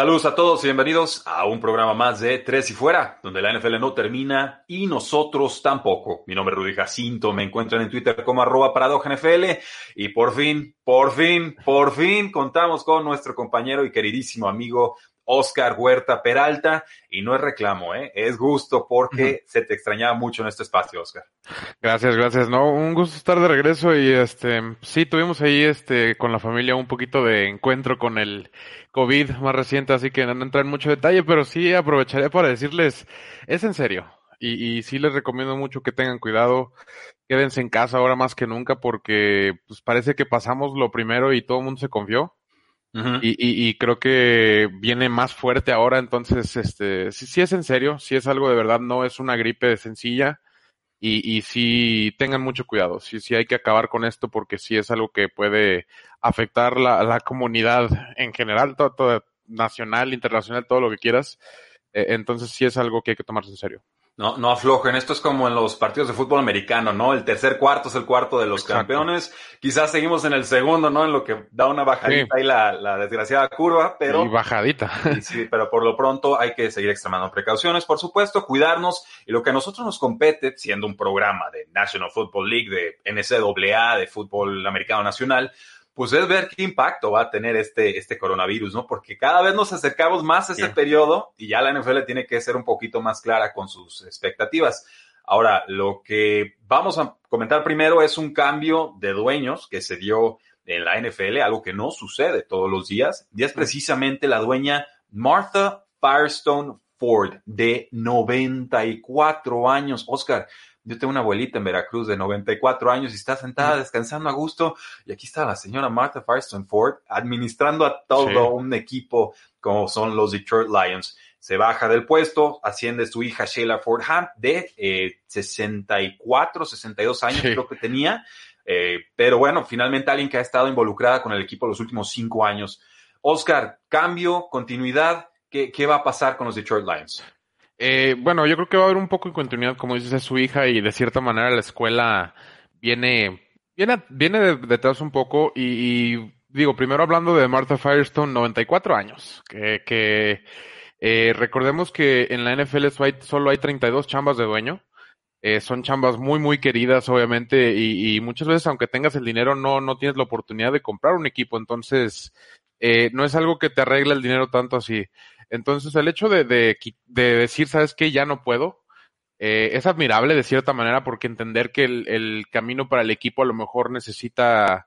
Saludos a todos y bienvenidos a un programa más de Tres y Fuera, donde la NFL no termina y nosotros tampoco. Mi nombre es Rudy Jacinto, me encuentran en Twitter como arroba NFL y por fin, por fin, por fin contamos con nuestro compañero y queridísimo amigo Oscar Huerta Peralta, y no es reclamo, ¿eh? es gusto porque se te extrañaba mucho en este espacio, Oscar. Gracias, gracias. No, un gusto estar de regreso y este, sí, tuvimos ahí este, con la familia un poquito de encuentro con el COVID más reciente, así que no entrar en mucho detalle, pero sí aprovecharé para decirles, es en serio. Y, y sí les recomiendo mucho que tengan cuidado, quédense en casa ahora más que nunca porque pues parece que pasamos lo primero y todo el mundo se confió y, y, creo que viene más fuerte ahora, entonces, este, sí, es en serio, si es algo de verdad, no es una gripe sencilla. Y, y sí tengan mucho cuidado, sí, sí hay que acabar con esto porque sí es algo que puede afectar la, la comunidad en general, todo, nacional, internacional, todo lo que quieras, eh, entonces sí es algo que hay que tomarse en serio. No, no aflojen. Esto es como en los partidos de fútbol americano, ¿no? El tercer cuarto es el cuarto de los campeones. Quizás seguimos en el segundo, ¿no? En lo que da una bajadita y la, la, desgraciada curva, pero. Y bajadita. sí, pero por lo pronto hay que seguir extremando precauciones, por supuesto, cuidarnos. Y lo que a nosotros nos compete, siendo un programa de National Football League, de NCAA, de fútbol americano nacional, pues es ver qué impacto va a tener este, este coronavirus, ¿no? Porque cada vez nos acercamos más a ese periodo y ya la NFL tiene que ser un poquito más clara con sus expectativas. Ahora, lo que vamos a comentar primero es un cambio de dueños que se dio en la NFL, algo que no sucede todos los días, y es precisamente la dueña Martha Firestone Ford, de 94 años. Oscar, yo tengo una abuelita en Veracruz de 94 años y está sentada descansando a gusto. Y aquí está la señora Martha Firestone Ford administrando a todo un equipo como son los Detroit Lions. Se baja del puesto, asciende su hija Sheila Fordham de eh, 64, 62 años creo que tenía. Eh, pero bueno, finalmente alguien que ha estado involucrada con el equipo los últimos cinco años. Oscar, cambio, continuidad, ¿qué, qué va a pasar con los Detroit Lions? Eh, bueno, yo creo que va a haber un poco de continuidad, como dices, de su hija y de cierta manera la escuela viene, viene, viene detrás un poco y, digo, primero hablando de Martha Firestone, 94 años, que, que eh, recordemos que en la NFL solo hay 32 chambas de dueño. Eh, son chambas muy, muy queridas, obviamente, y, y, muchas veces, aunque tengas el dinero, no, no tienes la oportunidad de comprar un equipo. Entonces, eh, no es algo que te arregle el dinero tanto así. Entonces, el hecho de, de, de decir, ¿sabes qué? Ya no puedo, eh, es admirable de cierta manera porque entender que el, el, camino para el equipo a lo mejor necesita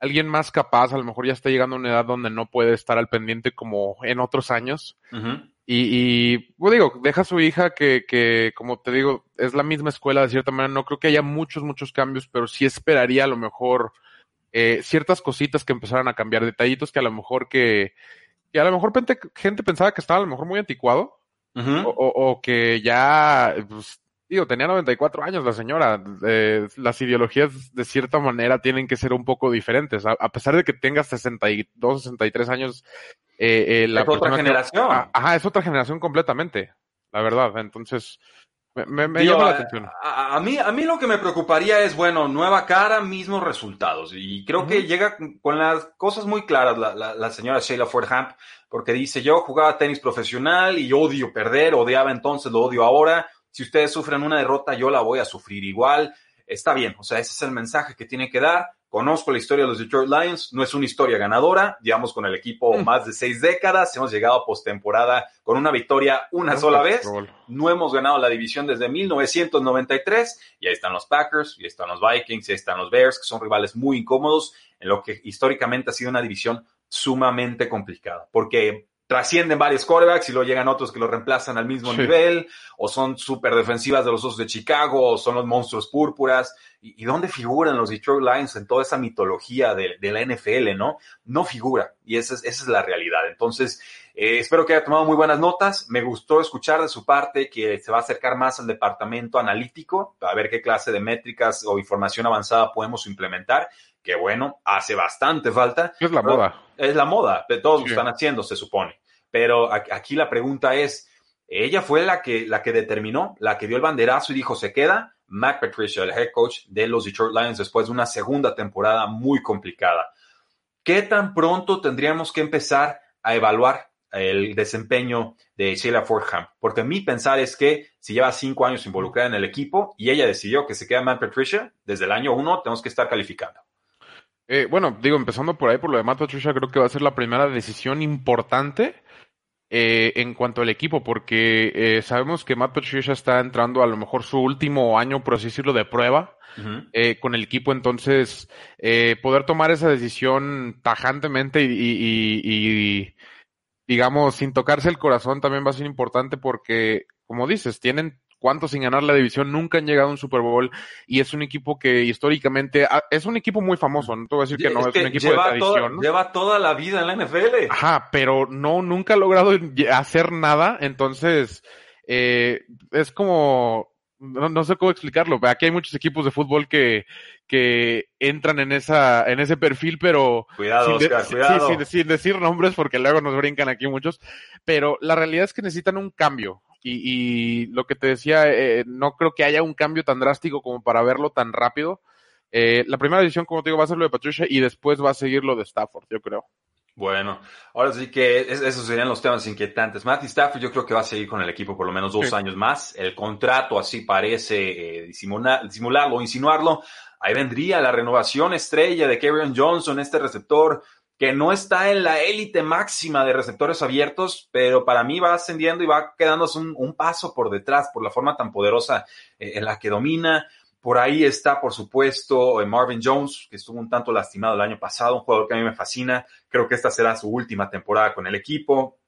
alguien más capaz, a lo mejor ya está llegando a una edad donde no puede estar al pendiente como en otros años. Uh -huh. Y, y pues digo, deja a su hija que, que, como te digo, es la misma escuela de cierta manera. No creo que haya muchos, muchos cambios, pero sí esperaría a lo mejor eh, ciertas cositas que empezaran a cambiar, detallitos que a lo mejor que, que a lo mejor gente, gente pensaba que estaba a lo mejor muy anticuado. Uh -huh. o, o, o, que ya, pues, digo, tenía 94 años la señora. Eh, las ideologías de cierta manera tienen que ser un poco diferentes. A, a pesar de que tengas 62, 63 años. Eh, eh, la es otra generación. Que, ajá, es otra generación completamente. La verdad. Entonces, me, me Digo, llama la a, atención. A, a, mí, a mí lo que me preocuparía es, bueno, nueva cara, mismos resultados. Y creo uh -huh. que llega con las cosas muy claras la, la, la señora Sheila Fordham, porque dice, yo jugaba tenis profesional y odio perder, odiaba entonces, lo odio ahora. Si ustedes sufren una derrota, yo la voy a sufrir igual. Está bien, o sea, ese es el mensaje que tiene que dar. Conozco la historia de los Detroit Lions, no es una historia ganadora, llevamos con el equipo mm. más de seis décadas, hemos llegado a postemporada con una victoria una no, sola vez, no hemos ganado la división desde 1993, y ahí están los Packers, y ahí están los Vikings, y ahí están los Bears, que son rivales muy incómodos, en lo que históricamente ha sido una división sumamente complicada, porque trascienden varios quarterbacks y luego llegan otros que lo reemplazan al mismo nivel, o son súper defensivas de los Osos de Chicago, o son los monstruos púrpuras. ¿Y, dónde figuran los Detroit Lions en toda esa mitología de, la NFL, no? No figura, y esa es, esa es la realidad. Entonces, eh, espero que haya tomado muy buenas notas. Me gustó escuchar de su parte que se va a acercar más al departamento analítico, a ver qué clase de métricas o información avanzada podemos implementar que bueno, hace bastante falta. Es la moda. Es la moda, todos lo están haciendo, se supone. Pero aquí la pregunta es, ella fue la que, la que determinó, la que dio el banderazo y dijo, se queda Matt Patricia, el head coach de los Detroit Lions, después de una segunda temporada muy complicada. ¿Qué tan pronto tendríamos que empezar a evaluar el desempeño de Sheila Fordham? Porque mi pensar es que si lleva cinco años involucrada en el equipo y ella decidió que se queda Matt Patricia, desde el año uno tenemos que estar calificando. Eh, bueno, digo, empezando por ahí, por lo de Matt Patricia, creo que va a ser la primera decisión importante eh, en cuanto al equipo, porque eh, sabemos que Matt Patricia está entrando a lo mejor su último año, por así decirlo, de prueba con el equipo, entonces poder tomar esa decisión tajantemente y, digamos, sin tocarse el corazón también va a ser importante porque, como dices, tienen cuántos sin ganar la división nunca han llegado a un Super Bowl y es un equipo que históricamente ah, es un equipo muy famoso, no te voy a decir que no, es, un equipo de tradición. Lleva toda la vida en la NFL. Ajá, pero no, nunca ha logrado hacer nada, entonces eh, es como, no, sé cómo explicarlo, aquí hay muchos equipos de fútbol que, que entran en esa, en ese perfil, pero cuidado, sin, cuidado. sin decir nombres porque luego nos brincan aquí muchos, pero la realidad es que necesitan un cambio. Y, lo que te decía, eh, no creo que haya un cambio tan drástico como para verlo tan rápido. Eh, la primera decisión, como te digo, va a ser lo de Patricia y después va a seguir lo de Stafford, yo creo. Bueno, ahora sí que esos serían los temas inquietantes. Matty Stafford yo creo que va a seguir con el equipo por lo menos dos años más. El contrato así parece eh, disimular, disimularlo, insinuarlo. Ahí vendría la renovación estrella de Kevin Johnson, este receptor que no está en la élite máxima de receptores abiertos, pero para mí va ascendiendo y va quedándose un, paso por detrás por la forma tan poderosa eh, en la que domina. Por ahí está, por supuesto, eh, Marvin Jones, que estuvo un tanto lastimado el año pasado, un jugador que a mí me fascina. Creo que esta será su última temporada con el equipo.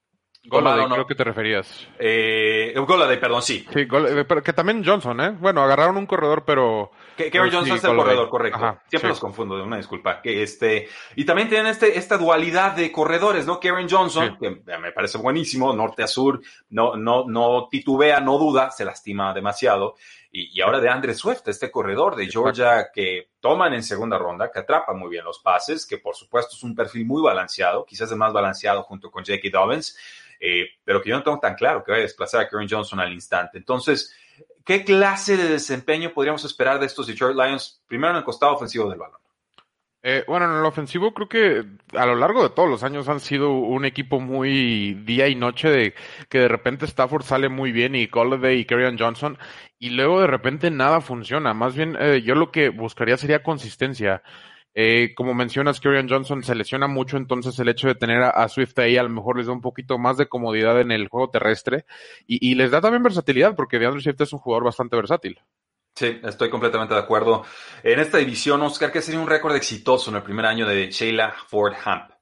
Goladay, creo que te referías. Eh, perdón, sí. Sí, eh, pero que también Johnson, ¿eh? Bueno, agarraron un corredor, pero... Que, Johnson es el corredor, correcto. Siempre los confundo, de una disculpa. Que este, y también tienen este, esta dualidad de corredores, ¿no? Kevin Johnson, que me parece buenísimo, norte a sur, no, no, no titubea, no duda, se lastima demasiado. Y, y ahora de Andre Swift, este corredor de Georgia que toman en segunda ronda, que atrapa muy bien los pases, que por supuesto es un perfil muy balanceado, quizás el más balanceado junto con Jackie Dobbins eh, pero que yo no tengo tan claro que vaya a desplazar a Karen Johnson al instante. Entonces, ¿qué clase de desempeño podríamos esperar de estos Detroit Lions, primero en el costado ofensivo del balón? Eh, bueno, en el ofensivo creo que a lo largo de todos los años han sido un equipo muy día y noche de que de repente Stafford sale muy bien y Golladay y Kerryon Johnson y luego de repente nada funciona. Más bien eh, yo lo que buscaría sería consistencia. Eh, como mencionas, Kieran Johnson se lesiona mucho, entonces el hecho de tener a, Swift ahí a lo mejor les da un poquito más de comodidad en el juego terrestre y, les da también versatilidad, porque DeAndre Swift es un jugador bastante versátil. Sí, estoy completamente de acuerdo. En esta división, Oscar, ¿qué sería un récord exitoso en el primer año de Sheila Ford Hamp?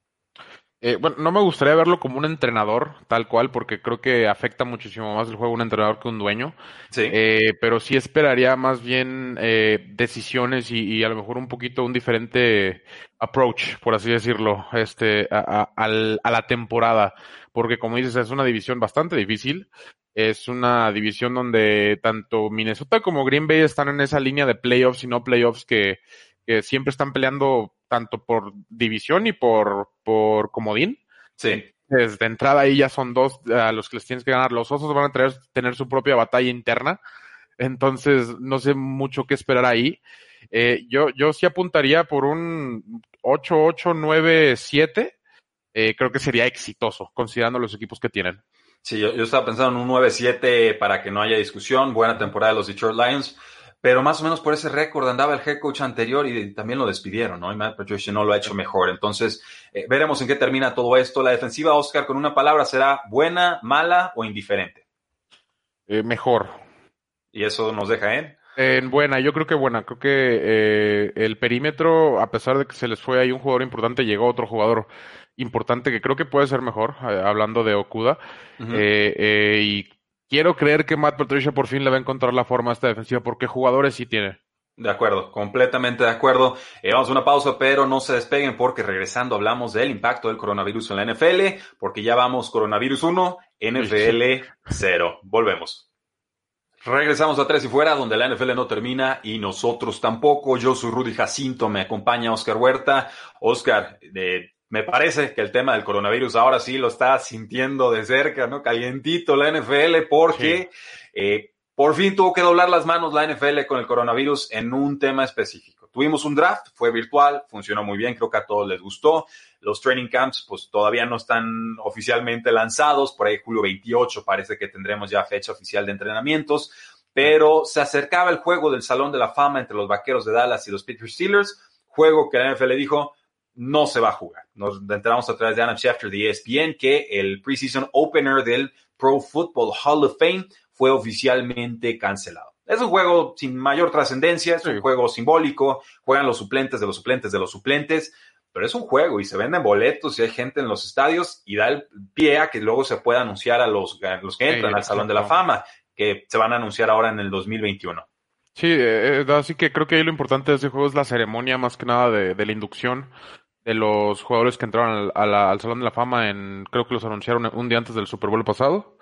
Eh, bueno, no me gustaría verlo como un entrenador, tal cual, porque creo que afecta muchísimo más el juego un entrenador que un dueño. Sí. Eh, pero sí esperaría más bien eh, decisiones y, a lo mejor un poquito un diferente approach, por así decirlo, este, a, a, la temporada. Porque como dices, es una división bastante difícil. Es una división donde tanto Minnesota como Green Bay están en esa línea de playoffs y no playoffs que, que siempre están peleando tanto por división y por, por comodín. Sí. Desde entrada ahí ya son dos a los que les tienes que ganar. Los osos van a tener, tener su propia batalla interna. Entonces, no sé mucho qué esperar ahí. Eh, yo, yo sí apuntaría por un 8-8-9-7. Eh, creo que sería exitoso, considerando los equipos que tienen. Sí, yo, yo estaba pensando en un 9-7 para que no haya discusión. Buena temporada de los Detroit Lions. Pero más o menos por ese récord andaba el head coach anterior y también lo despidieron, ¿no? Y Matt Patricia no lo ha hecho mejor. Entonces, eh, veremos en qué termina todo esto. La defensiva, Oscar, con una palabra, ¿será buena, mala o indiferente? Eh, mejor. ¿Y eso nos deja en? En buena, yo creo que buena. Creo que eh, el perímetro, a pesar de que se les fue ahí un jugador importante, llegó otro jugador importante que creo que puede ser mejor, eh, hablando de Okuda. Eh, y quiero creer que Matt Patricia por fin le va a encontrar la forma a esta defensiva, porque jugadores sí tiene. De acuerdo, completamente de acuerdo. vamos a una pausa, pero no se despeguen porque regresando hablamos del impacto del coronavirus en la NFL, porque ya vamos coronavirus 1, NFL 0. Volvemos. Regresamos a Tres y Fuera, donde la NFL no termina y nosotros tampoco. Yo soy Rudy Jacinto, me acompaña Oscar Huerta. Oscar, me parece que el tema del coronavirus ahora sí lo está sintiendo de cerca, ¿no? Calientito la NFL porque eh, por fin tuvo que doblar las manos la NFL con el coronavirus en un tema específico. Tuvimos un draft, fue virtual, funcionó muy bien, creo que a todos les gustó. Los training camps, pues todavía no están oficialmente lanzados. Por ahí, julio 28, parece que tendremos ya fecha oficial de entrenamientos. Pero se acercaba el juego del Salón de la Fama entre los Vaqueros de Dallas y los Pittsburgh Steelers. Juego que la NFL dijo, no se va a jugar. Nos enteramos a través de Adam Schefter de ESPN que el preseason opener del Pro Football Hall of Fame fue oficialmente cancelado. Es un juego sin mayor trascendencia, es un juego simbólico, juegan los suplentes de los suplentes de los suplentes, pero es un juego y se venden boletos y hay gente en los estadios y da el pie a que luego se pueda anunciar a los, los que entran al Salón de la Fama, que se van a anunciar ahora en el 2021. Sí, eh, eh, así que creo que ahí lo importante de ese juego es la ceremonia más que nada de, la inducción de los jugadores que entraron al, al, Salón de la Fama en, creo que los anunciaron un día antes del Super Bowl pasado.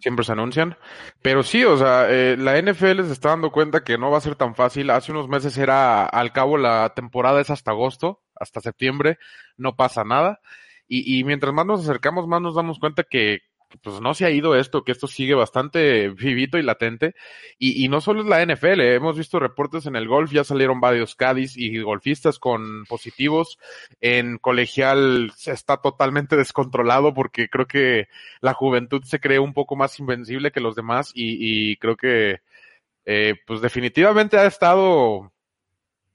Siempre se anuncian. Pero sí, o sea, eh, la NFL se está dando cuenta que no va a ser tan fácil. Hace unos meses era, al cabo, la temporada es hasta agosto, hasta septiembre, no pasa nada. Y, y mientras más nos acercamos, más nos damos cuenta que, pues no se ha ido esto, que esto sigue bastante vivito y latente. Y, y no solo es la NFL, ¿eh? hemos visto reportes en el golf, ya salieron varios Cádiz y golfistas con positivos. En colegial está totalmente descontrolado porque creo que la juventud se cree un poco más invencible que los demás y, y creo que eh, pues definitivamente ha estado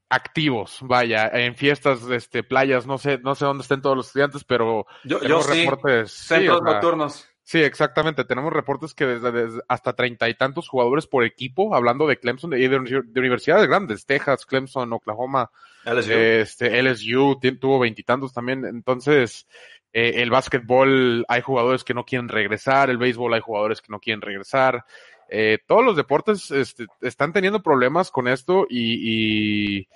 activos, vaya, en fiestas, este, playas, no sé, no sé dónde estén todos los estudiantes, pero yo, yo reportes, centros nocturnos. Sí, exactamente. Tenemos reportes que desde, hasta treinta y tantos jugadores por equipo, hablando de Clemson y de, universidades grandes, Texas, Clemson, Oklahoma, LSU, este, LSU tuvo veintitantos también. Entonces, eh, el básquetbol hay jugadores que no quieren regresar, el béisbol hay jugadores que no quieren regresar. Eh, todos los deportes este, están teniendo problemas con esto y, y,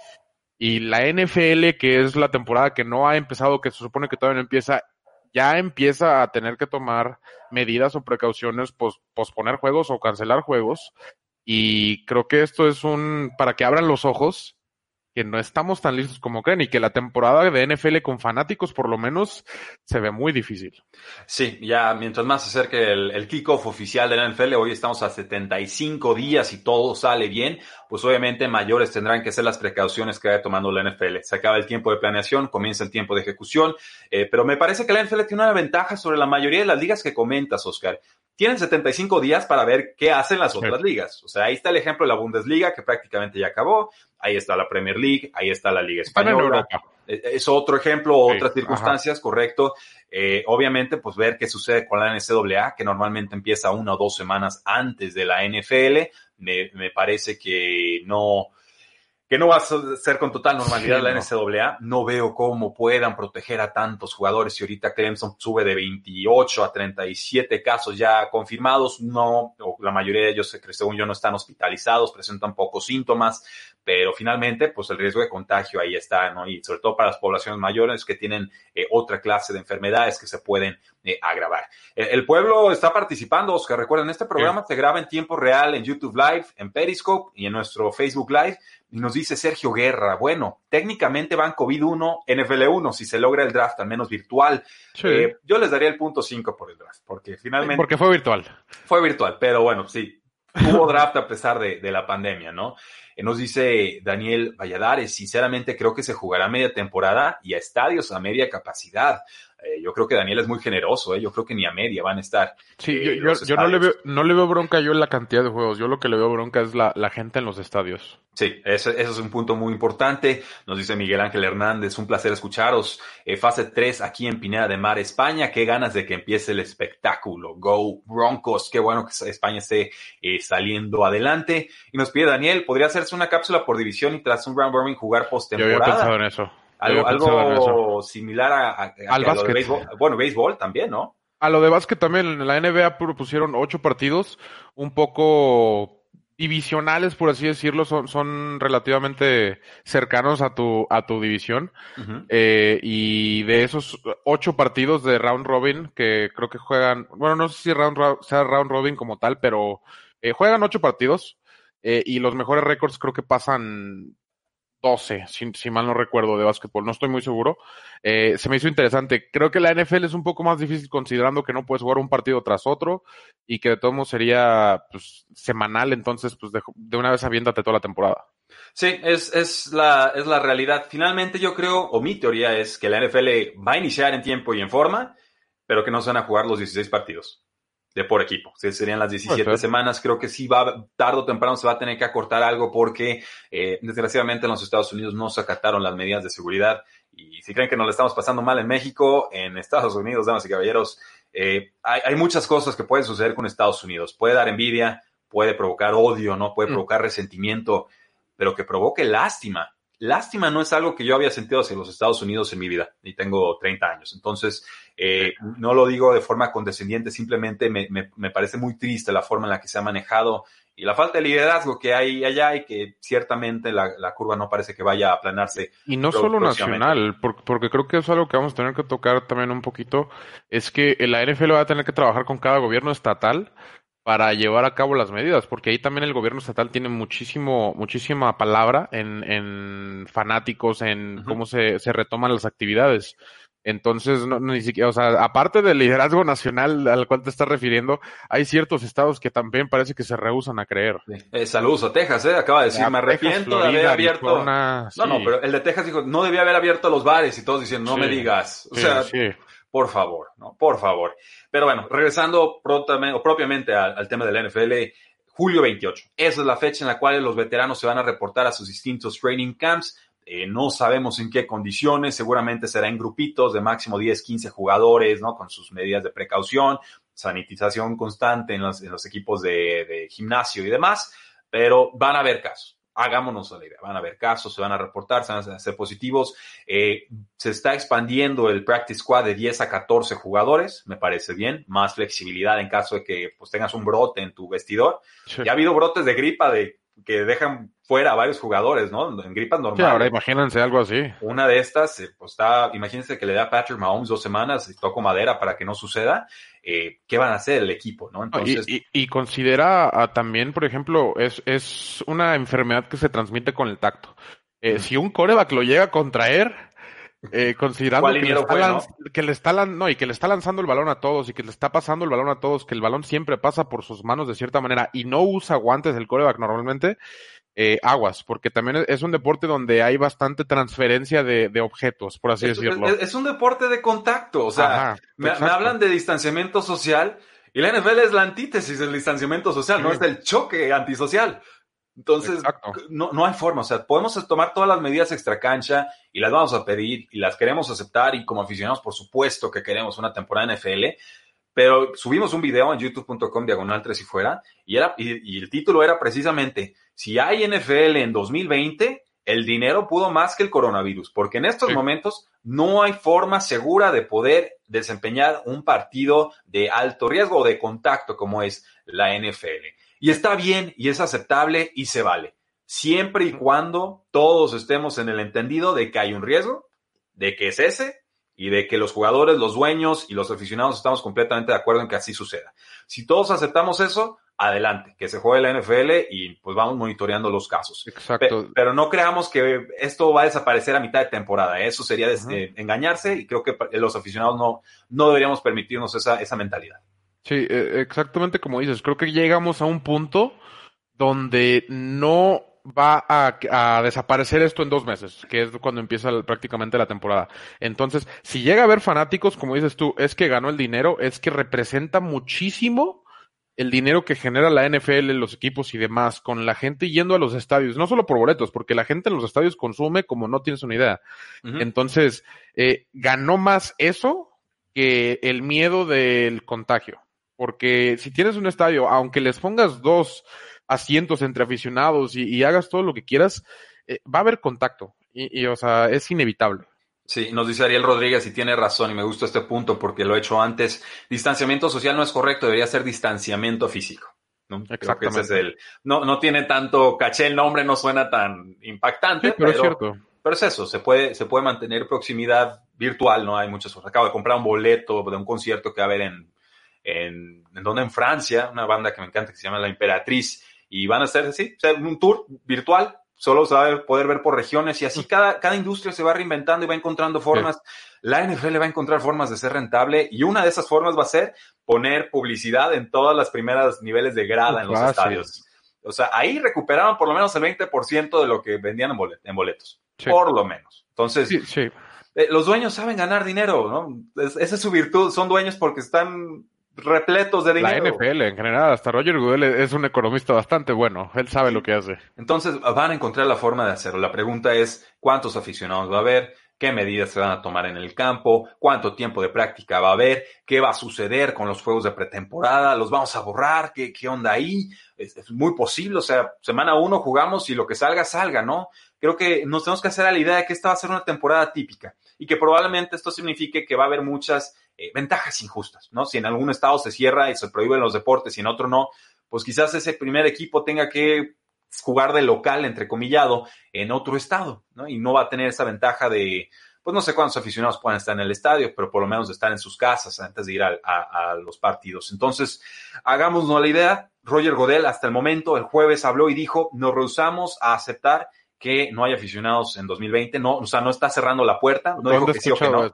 y la NFL, que es la temporada que no ha empezado, que se supone que todavía no empieza, ya empieza a tener que tomar medidas o precauciones, posponer juegos o cancelar juegos. Y creo que esto es un, para que abran los ojos que no estamos tan listos como creen y que la temporada de NFL con fanáticos por lo menos se ve muy difícil. Sí, ya mientras más se acerque el, kickoff oficial de la NFL, hoy estamos a 75 días y todo sale bien, pues obviamente mayores tendrán que ser las precauciones que vaya tomando la NFL. Se acaba el tiempo de planeación, comienza el tiempo de ejecución, eh, pero me parece que la NFL tiene una ventaja sobre la mayoría de las ligas que comentas, Oscar tienen 75 días para ver qué hacen las otras ligas. O sea, ahí está el ejemplo de la Bundesliga, que prácticamente ya acabó. Ahí está la Premier League, ahí está la Liga Española. E, es otro ejemplo, otras circunstancias, correcto. Eh, obviamente, pues ver qué sucede con la NCAA, que normalmente empieza una o dos semanas antes de la NFL. Me, me parece que no, que no va a ser con total normalidad la NCAA. No veo cómo puedan proteger a tantos jugadores. Si ahorita Clemson sube de 28 a 37 casos ya confirmados, no, la mayoría de ellos, según yo, no están hospitalizados, presentan pocos síntomas, pero finalmente, pues el riesgo de contagio ahí está, ¿no? Y sobre todo para las poblaciones mayores que tienen eh, otra clase de enfermedades que se pueden eh, agravar. El, pueblo está participando, Oscar. Recuerden, este programa se graba en tiempo real en YouTube Live, en Periscope y en nuestro Facebook Live. Y nos dice Sergio Guerra, bueno, técnicamente van COVID-1, NFL1, si se logra el draft, al menos virtual. Eh, yo les daría el punto 5 por el draft, porque finalmente... Porque fue virtual. Fue virtual, pero bueno, sí, hubo draft a pesar de, de la pandemia, ¿no? Eh, nos dice Daniel Valladares, sinceramente creo que se jugará media temporada y a estadios a media capacidad. Eh, yo creo que Daniel es muy generoso, ¿eh? yo creo que ni a media van a estar. Sí, yo, no, le veo, no le veo bronca yo en la cantidad de juegos, yo lo que le veo bronca es la, la gente en los estadios. Sí, ese, es un punto muy importante. Nos dice Miguel Ángel Hernández, un placer escucharos. fase 3 aquí en Pineda de Mar, España. Qué ganas de que empiece el espectáculo. Go Broncos. Qué bueno que España esté saliendo adelante. Y nos pide Daniel, ¿podría hacerse una cápsula por división y tras un round robin jugar postemporada? Yo había pensado en eso. Algo, similar a, Al básquet. béisbol. Bueno, béisbol también, ¿no? A lo de básquet también, en la NBA propusieron ocho partidos, un poco divisionales, por así decirlo, son, son relativamente cercanos a tu, a tu división. eh, y de esos ocho partidos de round robin que creo que juegan, bueno, no sé si round, sea round robin como tal, pero eh, juegan ocho partidos. Eh, y los mejores récords creo que pasan 12, si, si, mal no recuerdo, de básquetbol, no estoy muy seguro. Eh, se me hizo interesante. Creo que la NFL es un poco más difícil considerando que no puedes jugar un partido tras otro y que de todo modo sería pues, semanal, entonces pues de, una vez aviéntate toda la temporada. Sí, es, es, la, es la realidad. Finalmente yo creo, o mi teoría es que la NFL va a iniciar en tiempo y en forma, pero que no se van a jugar los 16 partidos de por equipo. serían las 17 semanas. Creo que sí va, tarde o temprano se va a tener que acortar algo porque, eh, desgraciadamente, en los Estados Unidos no se acataron las medidas de seguridad. Y si creen que nos lo estamos pasando mal en México, en Estados Unidos, damas y caballeros, eh, hay, hay, muchas cosas que pueden suceder con Estados Unidos. Puede dar envidia, puede provocar odio, ¿no? Puede mm. provocar resentimiento, pero que provoque lástima lástima no es algo que yo había sentido hacia los Estados Unidos en mi vida y tengo 30 años. Entonces, eh, no lo digo de forma condescendiente, simplemente me, me, me, parece muy triste la forma en la que se ha manejado y la falta de liderazgo que hay allá y que ciertamente la, la curva no parece que vaya a aplanarse. Y no solo nacional, porque, porque creo que es algo que vamos a tener que tocar también un poquito, es que la NFL va a tener que trabajar con cada gobierno estatal para llevar a cabo las medidas, porque ahí también el gobierno estatal tiene muchísimo, muchísima palabra en, en fanáticos, en uh -huh. cómo se, se retoman las actividades. Entonces, no, ni siquiera, o sea, aparte del liderazgo nacional al cual te estás refiriendo, hay ciertos estados que también parece que se rehusan a creer. Eh, saludos a Texas, ¿eh? Acaba de decir, me arrepiento Florida, de haber abierto. Sí. No, no, pero el de Texas dijo, no debía haber abierto los bares y todos diciendo, no sí. me digas. O sea, por favor, ¿no? Por favor. Pero bueno, regresando propiamente al, tema de la NFL, julio 28. Esa es la fecha en la cual los veteranos se van a reportar a sus distintos training camps. Eh, no sabemos en qué condiciones, seguramente será en grupitos de máximo 10, 15 jugadores, ¿no? Con sus medidas de precaución, sanitización constante en los, en los equipos de, de, gimnasio y demás, pero van a haber casos. Hagámonos la idea, van a haber casos, se van a reportar, se van a hacer positivos. Eh, se está expandiendo el practice squad de 10 a 14 jugadores, me parece bien, más flexibilidad en caso de que pues, tengas un brote en tu vestidor. Sí. Ya ha habido brotes de gripa de que dejan fuera a varios jugadores, ¿no? En gripas normales. Sí, ahora imagínense algo así. Una de estas, eh, pues está, imagínense que le da a Patrick Mahomes dos semanas y toco madera para que no suceda. Eh, ¿Qué van a hacer el equipo, no? Entonces... Y, y, y considera a, también, por ejemplo, es, es una enfermedad que se transmite con el tacto. Eh, si un coreback lo llega a contraer, eh, considerando que le, fue, ¿no? que le, está no, y que le está lanzando el balón a todos y que le está pasando el balón a todos, que el balón siempre pasa por sus manos de cierta manera y no usa guantes el coreback normalmente, eh, aguas, porque también es un deporte donde hay bastante transferencia de, de objetos, por así es, decirlo. Es, es, un deporte de contacto, o sea, Ajá, me, me, hablan de distanciamiento social y la NFL es la antítesis del distanciamiento social, sí. no es del choque antisocial. Entonces, no, no hay forma, o sea, podemos tomar todas las medidas extra cancha y las vamos a pedir y las queremos aceptar y como aficionados, por supuesto que queremos una temporada NFL, pero subimos un video en youtube.com diagonal 3 y fuera y, era, y, y el título era precisamente, si hay NFL en 2020, el dinero pudo más que el coronavirus, porque en estos sí. momentos no hay forma segura de poder desempeñar un partido de alto riesgo o de contacto como es la NFL. Y está bien y es aceptable y se vale. Siempre y cuando todos estemos en el entendido de que hay un riesgo, de que es ese y de que los jugadores, los dueños y los aficionados estamos completamente de acuerdo en que así suceda. Si todos aceptamos eso, adelante, que se juegue la NFL y pues vamos monitoreando los casos. Exacto. Pe pero no creamos que esto va a desaparecer a mitad de temporada. Eso sería uh -huh. eh, engañarse y creo que los aficionados no, no deberíamos permitirnos esa, esa mentalidad. Sí, eh, exactamente como dices. Creo que llegamos a un punto donde no va a, desaparecer esto en dos meses, que es cuando empieza prácticamente la temporada. Entonces, si llega a haber fanáticos, como dices tú, es que ganó el dinero, es que representa muchísimo el dinero que genera la NFL, los equipos y demás, con la gente yendo a los estadios, no solo por boletos, porque la gente en los estadios consume como no tienes una idea. Entonces, eh, ganó más eso que el miedo del contagio. Porque si tienes un estadio, aunque les pongas dos asientos entre aficionados y, hagas todo lo que quieras, eh, va a haber contacto. Y, o sea, es inevitable. Sí, nos dice Ariel Rodríguez y tiene razón y me gusta este punto porque lo he hecho antes. Distanciamiento social no es correcto, debería ser distanciamiento físico. ¿no? Exactamente. el, no, no tiene tanto caché el nombre, no suena tan impactante, pero, es cierto. Pero es eso, se puede, se puede mantener proximidad virtual, ¿no? Hay muchas cosas. Acabo de comprar un boleto de un concierto que va a haber en, en, en donde en Francia, una banda que me encanta que se llama La Imperatriz, y van a hacer así, un tour virtual, solo se va a poder ver por regiones y así cada, cada industria se va reinventando y va encontrando formas. La NFL va a encontrar formas de ser rentable y una de esas formas va a ser poner publicidad en todas las primeras niveles de grada en los estadios. O sea, ahí recuperaron por lo menos el 20% de lo que vendían en, boletos. Por lo menos. Entonces, eh, los dueños saben ganar dinero, ¿no? esa es su virtud. Son dueños porque están repletos de dinero. La NFL en general, hasta Roger Goodell es un economista bastante bueno, él sabe lo que hace. Entonces van a encontrar la forma de hacerlo. La pregunta es cuántos aficionados va a haber, qué medidas se van a tomar en el campo, cuánto tiempo de práctica va a haber, qué va a suceder con los juegos de pretemporada, los vamos a borrar, qué, qué onda ahí. Es, es muy posible, o sea, semana uno jugamos y lo que salga, salga, ¿no? Creo que nos tenemos que hacer a la idea de que esta va a ser una temporada típica y que probablemente esto signifique que va a haber muchas eh, ventajas injustas, ¿no? Si en algún estado se cierra y se prohíben los deportes y en otro no, pues quizás ese primer equipo tenga que jugar de local, entrecomillado, en otro estado, ¿no? Y no va a tener esa ventaja de, pues no sé cuántos aficionados puedan estar en el estadio, pero por lo menos estar en sus casas antes de ir a, los partidos. Entonces, hagámonos la idea. Roger Godel, hasta el momento, el jueves habló y dijo, nos rehusamos a aceptar que no hay aficionados en 2020. No, o sea, no está cerrando la puerta. No dijo que sí o que no.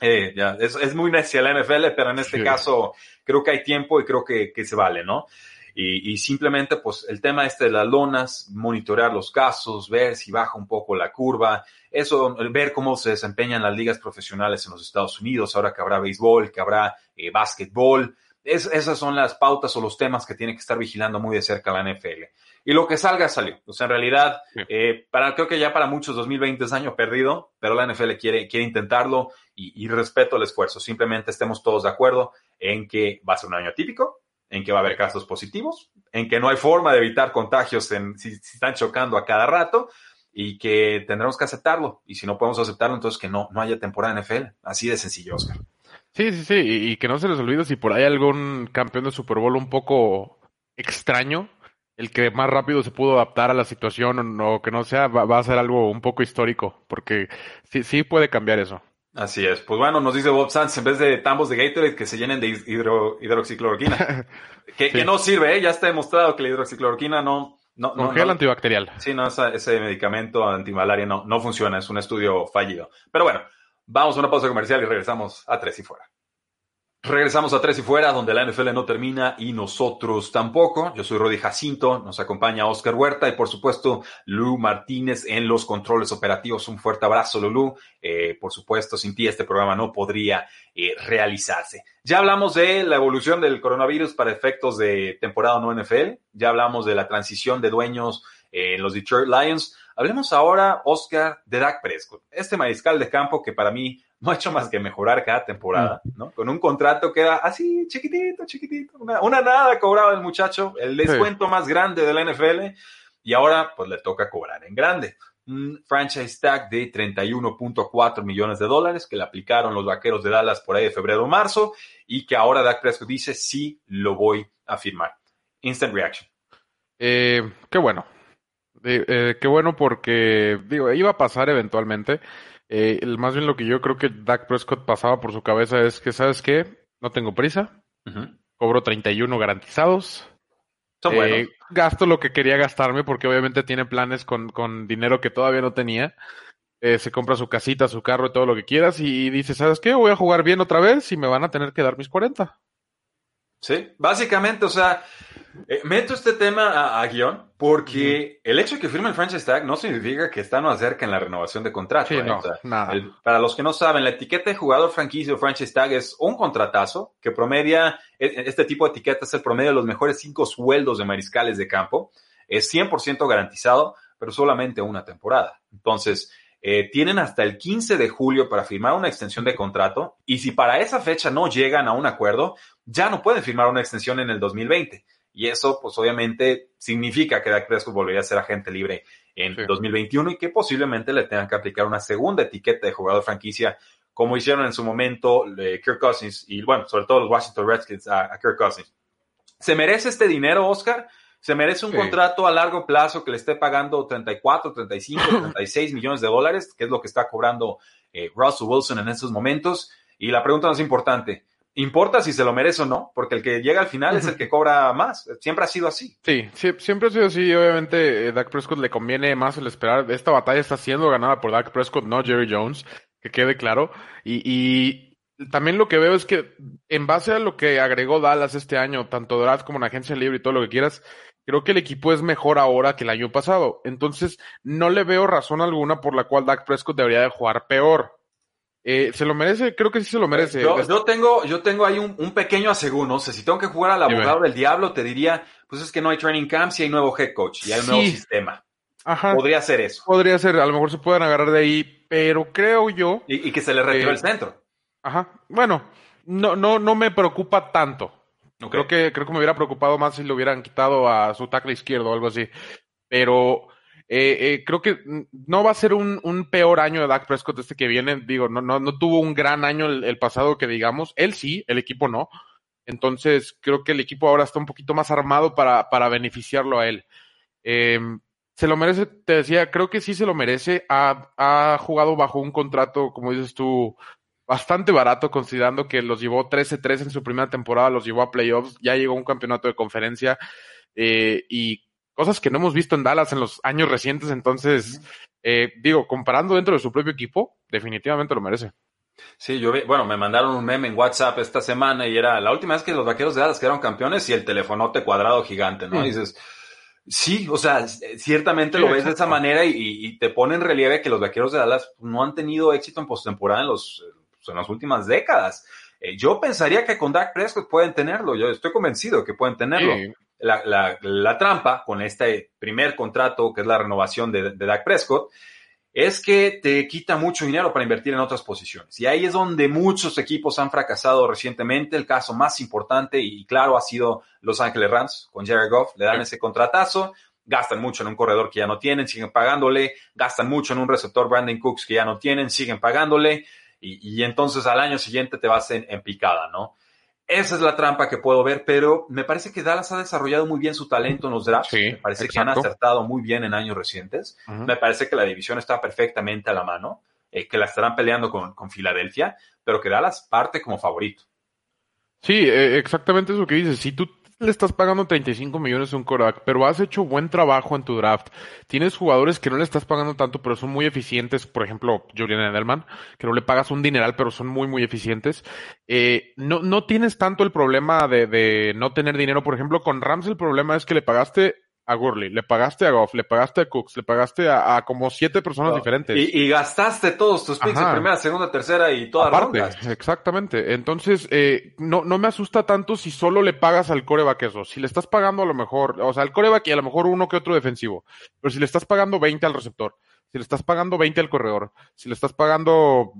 Eh, ya, es, es, muy necia la NFL, pero en este caso creo que hay tiempo y creo que, que se vale, ¿no? Y, y, simplemente, pues, el tema este de las lonas, monitorear los casos, ver si baja un poco la curva, eso, ver cómo se desempeñan las ligas profesionales en los Estados Unidos, ahora que habrá béisbol, que habrá eh, básquetbol, es, esas son las pautas o los temas que tiene que estar vigilando muy de cerca la NFL. Y lo que salga, salió. O sea, en realidad, eh, para, creo que ya para muchos 2020 es año perdido, pero la NFL quiere, quiere intentarlo y, respeto el esfuerzo. Simplemente estemos todos de acuerdo en que va a ser un año atípico, en que va a haber casos positivos, en que no hay forma de evitar contagios en, si, están chocando a cada rato y que tendremos que aceptarlo. Y si no podemos aceptarlo, entonces que no, no haya temporada NFL. Así de sencillo, Oscar. Sí, sí, sí, y, que no se les olvide si por ahí algún campeón de Super Bowl un poco extraño, el que más rápido se pudo adaptar a la situación o, que no sea, va, a ser algo un poco histórico, porque sí, sí puede cambiar eso. Así es. Pues bueno, nos dice Bob Sanz, en vez de tambos de Gatorade, que se llenen de hidroxicloroquina. que, no sirve, ¿eh? Ya está demostrado que la hidroxicloroquina no... no, no, gel antibacterial. Sí, no, ese medicamento antimalaria no, no funciona, es un estudio fallido. Pero bueno, Vamos a una pausa comercial y regresamos a Tres y Fuera. Regresamos a Tres y Fuera, donde la NFL no termina y nosotros tampoco. Yo soy Rodi Jacinto, nos acompaña Oscar Huerta y por supuesto Lu Martínez en los controles operativos. Un fuerte abrazo, Lulu. Eh, por supuesto, sin ti este programa no podría eh, realizarse. Ya hablamos de la evolución del coronavirus para efectos de temporada no NFL. Ya hablamos de la transición de dueños en los Detroit Lions. Hablemos ahora, Oscar, de Dak Prescott, este mariscal de campo que para mí no ha hecho más que mejorar cada temporada, mm. ¿no? Con un contrato que era así, chiquitito, chiquitito, una, nada cobraba el muchacho, el descuento más grande de la NFL, y ahora pues le toca cobrar en grande. Un franchise tag de 31.4 millones de dólares que le aplicaron los vaqueros de Dallas por ahí de febrero o marzo, y que ahora Dak Prescott dice, sí, lo voy a firmar. Instant reaction. Eh, qué bueno, eh, qué bueno porque, digo, iba a pasar eventualmente. Eh, más bien lo que yo creo que Dak Prescott pasaba por su cabeza es que, ¿sabes qué? No tengo prisa. Cobro 31 garantizados. Eh, gasto lo que quería gastarme porque obviamente tiene planes con, con dinero que todavía no tenía. Eh, se compra su casita, su carro y todo lo que quieras y dice, ¿sabes qué? Voy a jugar bien otra vez y me van a tener que dar mis 40. Sí, básicamente, o sea, eh, meto este tema a, guion porque el hecho de que firme el franchise tag no significa que está no acerca en la renovación de contrato. ¿eh? para los que no saben, la etiqueta de jugador franquicia o franchise tag es un contratazo que promedia, e, e, este tipo de etiqueta es el promedio de los mejores cinco sueldos de mariscales de campo. Es 100% garantizado, pero solamente una temporada. Entonces, eh, tienen hasta el 15 de julio para firmar una extensión de contrato y si para esa fecha no llegan a un acuerdo, ya no pueden firmar una extensión en el 2020. Y eso, pues obviamente, significa que Dak Prescott volvería a ser agente libre en 2021 y que posiblemente le tengan que aplicar una segunda etiqueta de jugador franquicia, como hicieron en su momento eh, Kirk Cousins y, bueno, sobre todo los Washington Redskins a, Kirk Cousins. ¿Se merece este dinero, Oscar? ¿Se merece un contrato a largo plazo que le esté pagando 34, 35, 36 millones de dólares, que es lo que está cobrando eh, Russell Wilson en estos momentos? Y la pregunta más importante, importa si se lo merece o no, porque el que llega al final es el que cobra más. Siempre ha sido así. Sí, siempre ha sido así. Obviamente, eh, Dak Prescott le conviene más el esperar. Esta batalla está siendo ganada por Dak Prescott, no Jerry Jones, que quede claro. Y, también lo que veo es que, en base a lo que agregó Dallas este año, tanto draft como en agencia libre y todo lo que quieras, creo que el equipo es mejor ahora que el año pasado. Entonces, no le veo razón alguna por la cual Dak Prescott debería de jugar peor. Eh, ¿Se lo merece? Creo que sí se lo merece. Yo, tengo, yo tengo ahí un, pequeño aseguro, no sé, si tengo que jugar al abogado del diablo, te diría, pues es que no hay training camps y hay nuevo head coach y hay un nuevo sistema. Ajá. Podría ser eso. Podría ser, a lo mejor se pueden agarrar de ahí, pero creo yo. Y, que se le retiró el centro. Ajá. Bueno, no, no, no me preocupa tanto. Creo que, creo que me hubiera preocupado más si le hubieran quitado a su tackle izquierdo o algo así. Pero eh, eh, creo que no va a ser un, un, peor año de Dak Prescott este que viene. Digo, no, no, no tuvo un gran año el, pasado que digamos. Él sí, el equipo no. Entonces, creo que el equipo ahora está un poquito más armado para, para beneficiarlo a él. Em, se lo merece, te decía, creo que sí se lo merece. Ha, ha jugado bajo un contrato, como dices tú, bastante barato, considerando que los llevó 13-3 en su primera temporada, los llevó a playoffs, ya llegó a un campeonato de conferencia. Eh, y cosas que no hemos visto en Dallas en los años recientes. Entonces, eh, digo, comparando dentro de su propio equipo, definitivamente lo merece. Sí, yo vi, bueno, me mandaron un meme en WhatsApp esta semana y era la última vez que los vaqueros de Dallas quedaron campeones y el telefonote cuadrado gigante, ¿no? Y dices, sí, o sea, ciertamente lo ves de esa manera y, te pone en relieve que los vaqueros de Dallas no han tenido éxito en postemporada en, los, en las últimas décadas. Eh, yo pensaría que con Dak Prescott pueden tenerlo, yo estoy convencido que pueden tenerlo la, la, trampa con este primer contrato, que es la renovación de, de Dak Prescott, es que te quita mucho dinero para invertir en otras posiciones. Y ahí es donde muchos equipos han fracasado recientemente. El caso más importante y claro ha sido Los Ángeles Rams con Jared Goff. Le dan ese contratazo, gastan mucho en un corredor que ya no tienen, siguen pagándole, gastan mucho en un receptor Brandon Cooks que ya no tienen, siguen pagándole. Y, entonces al año siguiente te vas en, en picada, ¿no? Esa es la trampa que puedo ver, pero me parece que Dallas ha desarrollado muy bien su talento en los drafts. me parece que han acertado muy bien en años recientes. Me parece que la división está perfectamente a la mano, eh, que la estarán peleando con, con Filadelfia, pero que Dallas parte como favorito. Sí, eh, exactamente eso que dices. Si tú le estás pagando 35 millones a un Korak, pero has hecho buen trabajo en tu draft. Tienes jugadores que no le estás pagando tanto, pero son muy eficientes. Por ejemplo, Julian Edelman, que no le pagas un dineral, pero son muy, muy eficientes. Eh, no, no tienes tanto el problema de, de no tener dinero. Por ejemplo, con Rams el problema es que le pagaste a Gurley, le pagaste a Goff, le pagaste a Cooks, le pagaste a, como siete personas diferentes. Y, gastaste todos tus picks en primera, segunda, tercera y todas rondas. Exactamente. Entonces, eh, no, no me asusta tanto si solo le pagas al coreback eso. Si le estás pagando a lo mejor, o sea, al coreback y a lo mejor uno que otro defensivo. Pero si le estás pagando 20 al receptor, si le estás pagando 20 al corredor, si le estás pagando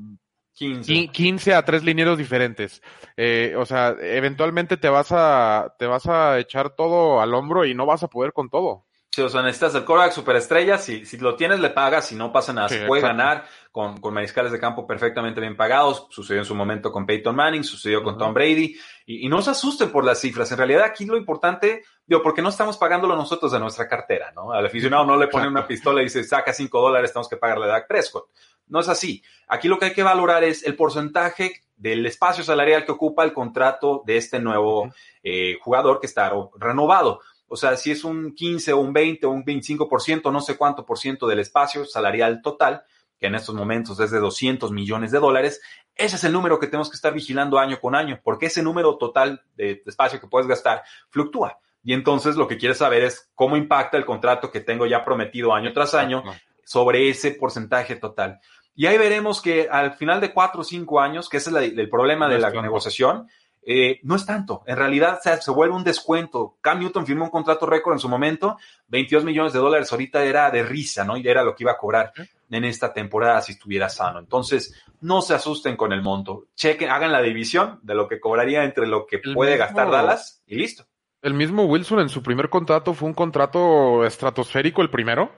15. a tres linieros diferentes. Eh, o sea, eventualmente te vas a, te vas a echar todo al hombro y no vas a poder con todo. Sí, o sea, necesitas el coreback superestrella. Si, si lo tienes, le pagas. Si no pasa nada, se puede ganar con, con mariscales de campo perfectamente bien pagados. Sucedió en su momento con Peyton Manning, sucedió con Tom Brady. Y, y, no se asusten por las cifras. En realidad, aquí lo importante, digo, porque no estamos pagándolo nosotros de nuestra cartera, ¿no? Al aficionado no le pone una pistola y dice, saca cinco dólares, tenemos que pagarle a Dak Prescott. No es así. Aquí lo que hay que valorar es el porcentaje del espacio salarial que ocupa el contrato de este nuevo eh, jugador que está renovado. O sea, si es un 15 o un 20 o un 25%, no sé cuánto por ciento del espacio salarial total, que en estos momentos es de 200 millones de dólares, ese es el número que tenemos que estar vigilando año con año, porque ese número total de espacio que puedes gastar fluctúa. Y entonces lo que quieres saber es cómo impacta el contrato que tengo ya prometido año tras año sobre ese porcentaje total. Y ahí veremos que al final de cuatro o cinco años, que ese es el problema de la negociación, eh, no es tanto. En realidad se, vuelve un descuento. Cam Newton firmó un contrato récord en su momento, 22 millones de dólares. Ahorita era de risa, ¿no? Y era lo que iba a cobrar en esta temporada si estuviera sano. Entonces, no se asusten con el monto. Chequen, hagan la división de lo que cobraría entre lo que puede gastar Dallas y listo. El mismo Wilson en su primer contrato fue un contrato estratosférico, el primero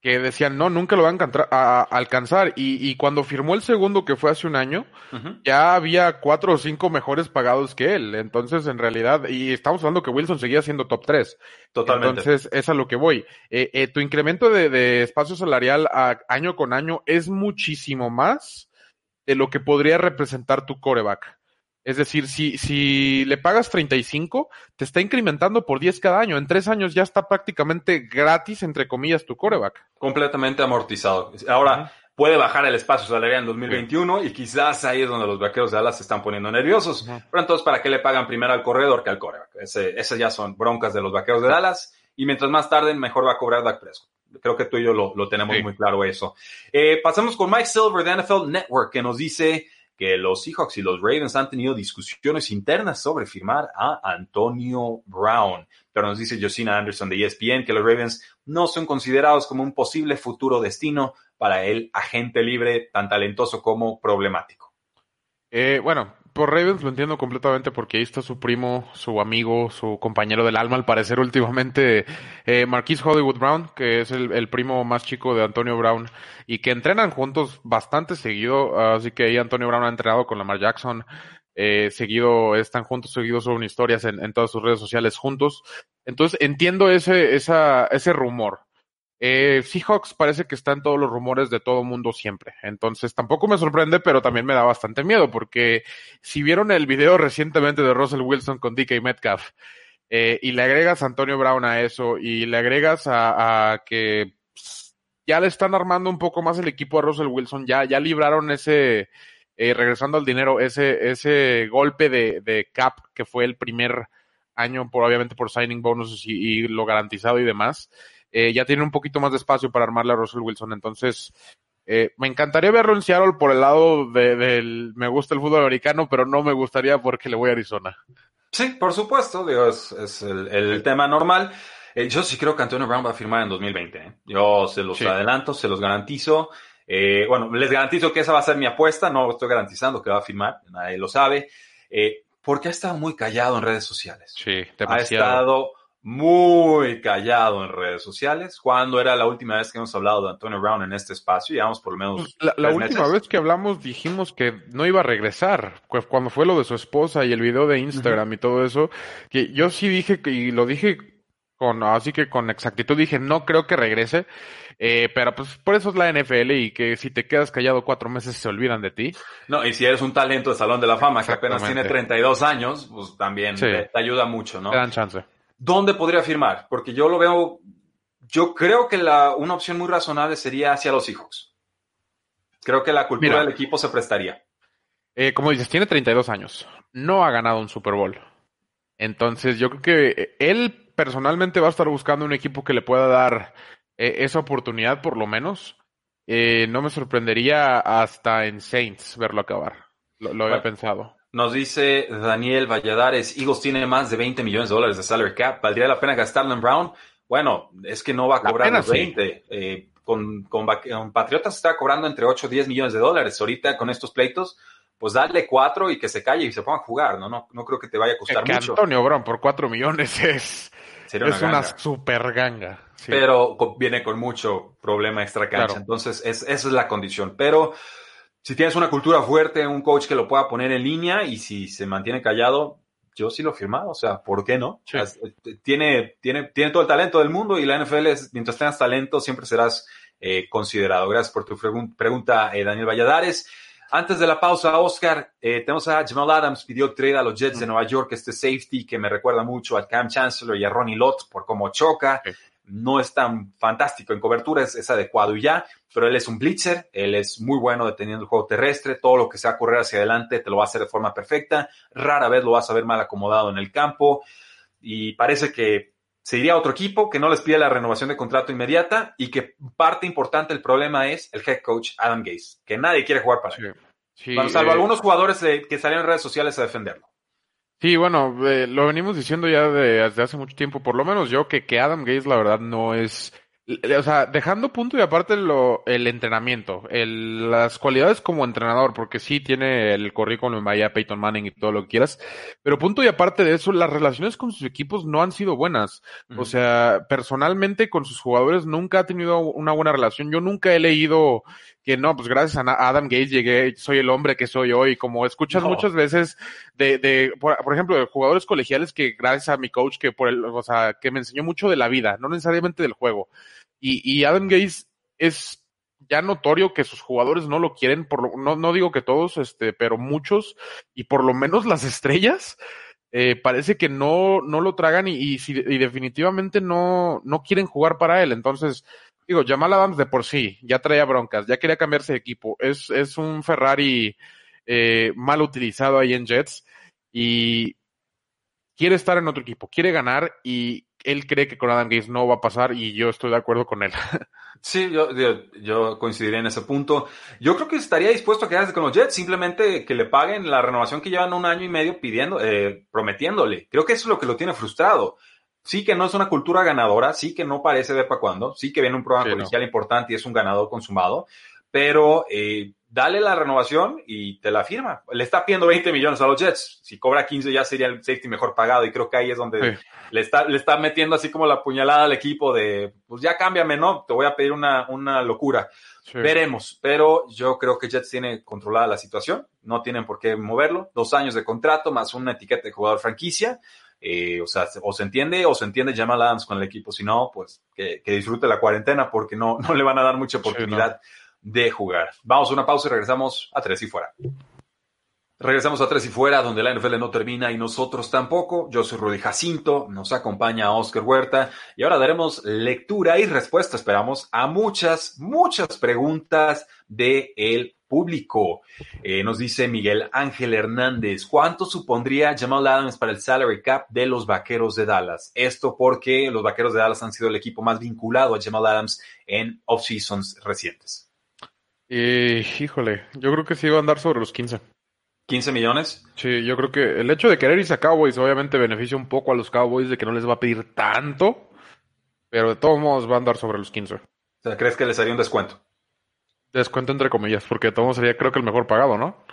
que decían, no, nunca lo van a, alcanzar. Y, cuando firmó el segundo, que fue hace un año, ya había cuatro o cinco mejores pagados que él. Entonces, en realidad, y estamos hablando que Wilson seguía siendo top tres. Totalmente. Entonces, es a lo que voy. Eh, eh, tu incremento de, de, espacio salarial año con año es muchísimo más de lo que podría representar tu coreback. Es decir, si, si le pagas 35, te está incrementando por 10 cada año. En tres años ya está prácticamente gratis, entre comillas, tu coreback. Completamente amortizado. Ahora, puede bajar el espacio salarial en 2021 y quizás ahí es donde los vaqueros de Dallas se están poniendo nerviosos. Pero entonces, ¿para qué le pagan primero al corredor que al coreback? Ese, esas ya son broncas de los vaqueros de Dallas. Y mientras más tarde, mejor va a cobrar Dak Prescott. Creo que tú y yo lo, lo tenemos muy claro eso. Eh, pasamos con Mike Silver de NFL Network, que nos dice que los Seahawks y los Ravens han tenido discusiones internas sobre firmar a Antonio Brown. Pero nos dice Josina Anderson de ESPN que los Ravens no son considerados como un posible futuro destino para el agente libre tan talentoso como problemático. Eh, bueno, por Ravens lo entiendo completamente porque ahí está su primo, su amigo, su compañero del alma, al parecer últimamente, eh, Marquise Hollywood Brown, que es el, primo más chico de Antonio Brown y que entrenan juntos bastante seguido, así que ahí Antonio Brown ha entrenado con Lamar Jackson, eh, seguido, están juntos, seguidos suben historias en, en todas sus redes sociales juntos. Entonces entiendo ese, esa, ese rumor. Eh, Seahawks parece que está en todos los rumores de todo mundo siempre. Entonces tampoco me sorprende, pero también me da bastante miedo, porque si vieron el video recientemente de Russell Wilson con DK Metcalf, eh, y le agregas a Antonio Brown a eso, y le agregas a, que ya le están armando un poco más el equipo a Russell Wilson, ya, ya libraron ese, eh, regresando al dinero, ese, ese golpe de, de cap que fue el primer año, por, obviamente por signing bonuses y lo garantizado y demás eh, ya tiene un poquito más de espacio para armarle a Russell Wilson. Entonces, eh, me encantaría verlo en Seattle por el lado del me gusta el fútbol americano, pero no me gustaría porque le voy a Arizona. Sí, por supuesto, digo, es, el, tema normal. Eh, yo sí creo que Antonio Brown va a firmar en 2020. Yo se los adelanto, se los garantizo. bueno, les garantizo que esa va a ser mi apuesta, no estoy garantizando que va a firmar, nadie lo sabe, porque ha estado muy callado en redes sociales. Sí, demasiado. Ha estado muy callado en redes sociales. ¿Cuándo era la última vez que hemos hablado de Antonio Brown en este espacio? Llevamos por lo menos. La, última vez que hablamos dijimos que no iba a regresar. Cuando fue lo de su esposa y el video de Instagram y todo eso, que yo sí dije, y lo dije con, así que con exactitud dije, no creo que regrese. Eh, pero pues por eso es la NFL y que si te quedas callado cuatro meses se olvidan de ti. No, y si eres un talento de Salón de la Fama que apenas tiene 32 años, pues también te, ayuda mucho, ¿no? Te dan chance. ¿Dónde podría firmar? Porque yo lo veo, yo creo que la, una opción muy razonable sería hacia los hijos. Creo que la cultura del equipo se prestaría. Eh, como dices, tiene 32 años. No ha ganado un Super Bowl. Entonces, yo creo que él personalmente va a estar buscando un equipo que le pueda dar eh, esa oportunidad, por lo menos. Eh, no me sorprendería hasta en Saints verlo acabar. Lo, había pensado. Nos dice Daniel Valladares, Eagles tiene más de 20 millones de dólares de salary cap. ¿Valdría la pena gastarlo en Brown? Bueno, es que no va a cobrar los 20. Eh, con, con, Patriotas está cobrando entre 8 y 10 millones de dólares. Ahorita con estos pleitos, pues darle 4 y que se calle y se ponga a jugar. No, no, no creo que te vaya a costar que mucho. Antonio Brown por 4 millones es, es una, super ganga. Pero viene con mucho problema extra cancha. Entonces, es, esa es la condición. Pero si tienes una cultura fuerte, un coach que lo pueda poner en línea y si se mantiene callado, yo sí lo he firmado, o sea, ¿por qué no? Eh, tiene, tiene, tiene todo el talento del mundo y la NFL, es, mientras tengas talento, siempre serás eh, considerado. Gracias por tu pregunta, eh, Daniel Valladares. Antes de la pausa, Oscar, tenemos a Jamal Adams, pidió trade a los Jets de Nueva York, este safety que me recuerda mucho a Cam Chancellor y a Ronnie Lott por cómo choca. No es tan fantástico en cobertura, es, es, adecuado y ya, pero él es un blitzer, él es muy bueno deteniendo el juego terrestre, todo lo que sea correr hacia adelante te lo va a hacer de forma perfecta, rara vez lo vas a ver mal acomodado en el campo y parece que se iría a otro equipo que no les pide la renovación de contrato inmediata y que parte importante del problema es el head coach Adam Gase, que nadie quiere jugar para él. Sí, bueno, salvo eh, algunos jugadores que salieron en redes sociales a defenderlo. Sí, bueno, eh, lo venimos diciendo ya de, desde hace mucho tiempo, por lo menos yo, que, que Adam Gates la verdad no es o sea, dejando punto y aparte lo, el entrenamiento, el, las cualidades como entrenador, porque sí tiene el currículum en Bahía, Peyton Manning y todo lo que quieras, pero punto y aparte de eso, las relaciones con sus equipos no han sido buenas. O sea, personalmente con sus jugadores nunca ha tenido una buena relación. Yo nunca he leído que no, pues gracias a Adam Gates llegué, soy el hombre que soy hoy, como escuchas muchas veces de, de por, por, ejemplo, de jugadores colegiales que gracias a mi coach que por el, o sea, que me enseñó mucho de la vida, no necesariamente del juego. Y, y Adam Gaze es ya notorio que sus jugadores no lo quieren, por lo, no, no digo que todos, este, pero muchos, y por lo menos las estrellas, eh, parece que no, no lo tragan y, y, y, definitivamente no, no quieren jugar para él. Entonces, digo, Jamal Adams de por sí ya traía broncas, ya quería cambiarse de equipo. Es, es un Ferrari eh, mal utilizado ahí en Jets y quiere estar en otro equipo, quiere ganar y, él cree que con Adam Gates no va a pasar y yo estoy de acuerdo con él. Sí, yo, yo, yo, coincidiré en ese punto. Yo creo que estaría dispuesto a quedarse con los Jets, simplemente que le paguen la renovación que llevan un año y medio pidiendo, eh, prometiéndole. Creo que eso es lo que lo tiene frustrado. Sí que no es una cultura ganadora, sí que no parece ver para cuándo, sí que viene un programa sí, colegial no. importante y es un ganador consumado, pero eh, dale la renovación y te la firma. Le está pidiendo 20 millones a los Jets. Si cobra 15 ya sería el safety mejor pagado y creo que ahí es donde sí. le, está, le está metiendo así como la puñalada al equipo de, pues ya cámbiame, ¿no? Te voy a pedir una, una locura. Sí. Veremos, pero yo creo que Jets tiene controlada la situación, no tienen por qué moverlo. Dos años de contrato más una etiqueta de jugador franquicia. Eh, o sea, o se entiende o se entiende Jamal Adams con el equipo, si no, pues que, que disfrute la cuarentena porque no, no le van a dar mucha oportunidad. Sí, no de jugar. Vamos a una pausa y regresamos a Tres y Fuera. Regresamos a Tres y Fuera, donde la NFL no termina y nosotros tampoco. Yo soy Rudy Jacinto, nos acompaña Oscar Huerta y ahora daremos lectura y respuesta, esperamos, a muchas, muchas preguntas del el público. Eh, nos dice Miguel Ángel Hernández, ¿cuánto supondría Jamal Adams para el salary cap de los Vaqueros de Dallas? Esto porque los Vaqueros de Dallas han sido el equipo más vinculado a Jamal Adams en off-seasons recientes. Eh, híjole, yo creo que sí va a andar sobre los 15. ¿15 millones? Sí, yo creo que el hecho de querer irse a Cowboys obviamente beneficia un poco a los Cowboys de que no les va a pedir tanto, pero de todos modos va a andar sobre los 15. O sea, ¿crees que les haría un descuento? Descuento entre comillas, porque modos sería creo que el mejor pagado, ¿no?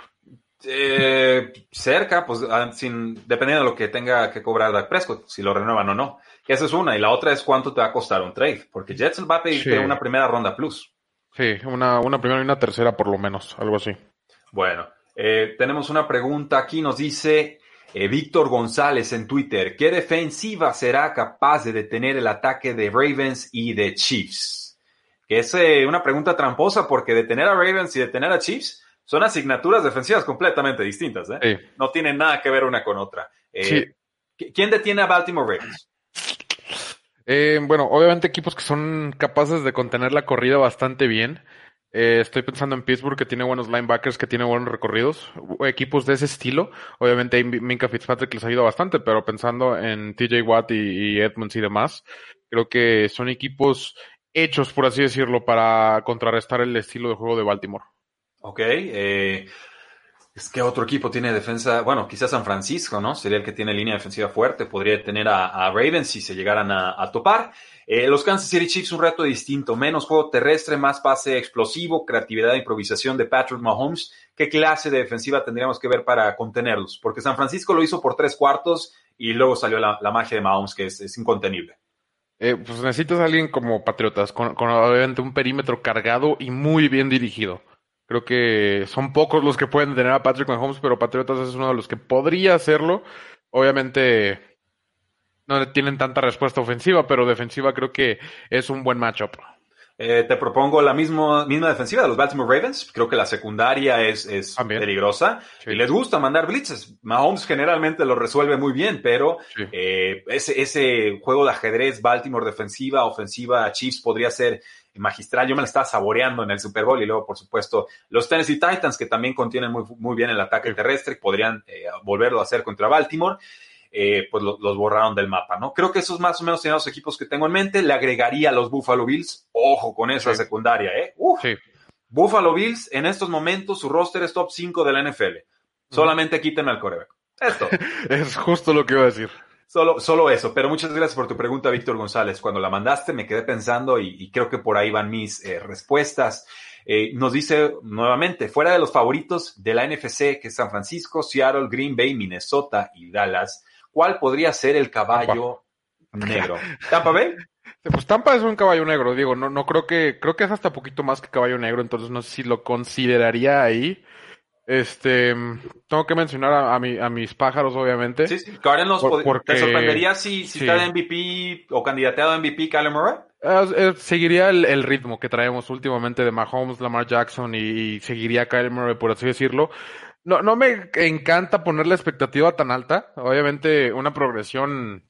Eh, cerca, pues sin, dependiendo de lo que tenga que cobrar Dak Prescott, si lo renuevan o no. Esa es una. Y la otra es cuánto te va a costar un trade, porque Jets va a pedirte sí. una primera ronda plus. Sí, una, una primera y una tercera por lo menos, algo así. Bueno, eh, tenemos una pregunta aquí, nos dice eh, Víctor González en Twitter, ¿qué defensiva será capaz de detener el ataque de Ravens y de Chiefs? Que es eh, una pregunta tramposa porque detener a Ravens y detener a Chiefs son asignaturas defensivas completamente distintas, ¿eh? Sí. No tienen nada que ver una con otra. Sí. ¿Quién detiene a Baltimore Ravens? Eh, bueno, obviamente equipos que son capaces de contener la corrida bastante bien. Eh, estoy pensando en Pittsburgh, que tiene buenos linebackers, que tiene buenos recorridos. Equipos de ese estilo. Obviamente Minka Fitzpatrick les ayuda bastante, pero pensando en TJ Watt y, y Edmonds y demás, creo que son equipos hechos, por así decirlo, para contrarrestar el estilo de juego de Baltimore. Ok. Eh, es que otro equipo tiene defensa, bueno, quizás San Francisco, ¿no? Sería el que tiene línea defensiva fuerte, podría tener a, a Ravens si se llegaran a, topar. Eh, los Kansas City Chiefs un reto distinto, menos juego terrestre, más pase explosivo, creatividad e improvisación de Patrick Mahomes. ¿Qué clase de defensiva tendríamos que ver para contenerlos? Porque San Francisco lo hizo por tres cuartos y luego salió la, magia de Mahomes, que es incontenible. Eh, pues necesitas a alguien como Patriotas, con, con obviamente un perímetro cargado y muy bien dirigido. Creo que son pocos los que pueden tener a Patrick Mahomes, pero Patriotas es uno de los que podría hacerlo. Obviamente no tienen tanta respuesta ofensiva, pero defensiva creo que es un buen matchup. Eh, te propongo la misma, misma defensiva de los Baltimore Ravens. Creo que la secundaria es, es peligrosa y les gusta mandar blitzes. Mahomes generalmente lo resuelve muy bien, pero eh, ese, ese juego de ajedrez Baltimore defensiva, ofensiva, Chiefs podría ser magistral. Yo me la estaba saboreando en el Super Bowl y luego, por supuesto, los Tennessee Titans, que también contienen muy, muy bien el ataque terrestre, podrían eh, volverlo a hacer contra Baltimore. Eh, pues los borraron del mapa, ¿no? Creo que esos más o menos serían los equipos que tengo en mente. Le agregaría a los Buffalo Bills. Ojo con esa secundaria, ¿eh? Uf. Buffalo Bills, en estos momentos, su roster es top 5 de la NFL. Solamente quiten al coreback. Esto. es justo lo que iba a decir. Solo, solo eso, pero muchas gracias por tu pregunta, Víctor González. Cuando la mandaste me quedé pensando y, creo que por ahí van mis eh, respuestas. Eh, nos dice nuevamente, fuera de los favoritos de la NFC, que es San Francisco, Seattle, Green Bay, Minnesota y Dallas, ¿cuál podría ser el caballo negro? ¿Tampa Bay? Pues Tampa es un caballo negro, digo, no, no creo que, creo que es hasta poquito más que caballo negro, entonces no sé si lo consideraría ahí. Este, tengo que mencionar a, a, mis pájaros, obviamente. Sí, sí. Cardinals, ¿te sorprendería si, si está de MVP o candidateado a MVP Kyler Murray? seguiría el, ritmo que traemos últimamente de Mahomes, Lamar Jackson y, seguiría Kyler Murray, por así decirlo. No, no me encanta poner la expectativa tan alta. Obviamente, una progresión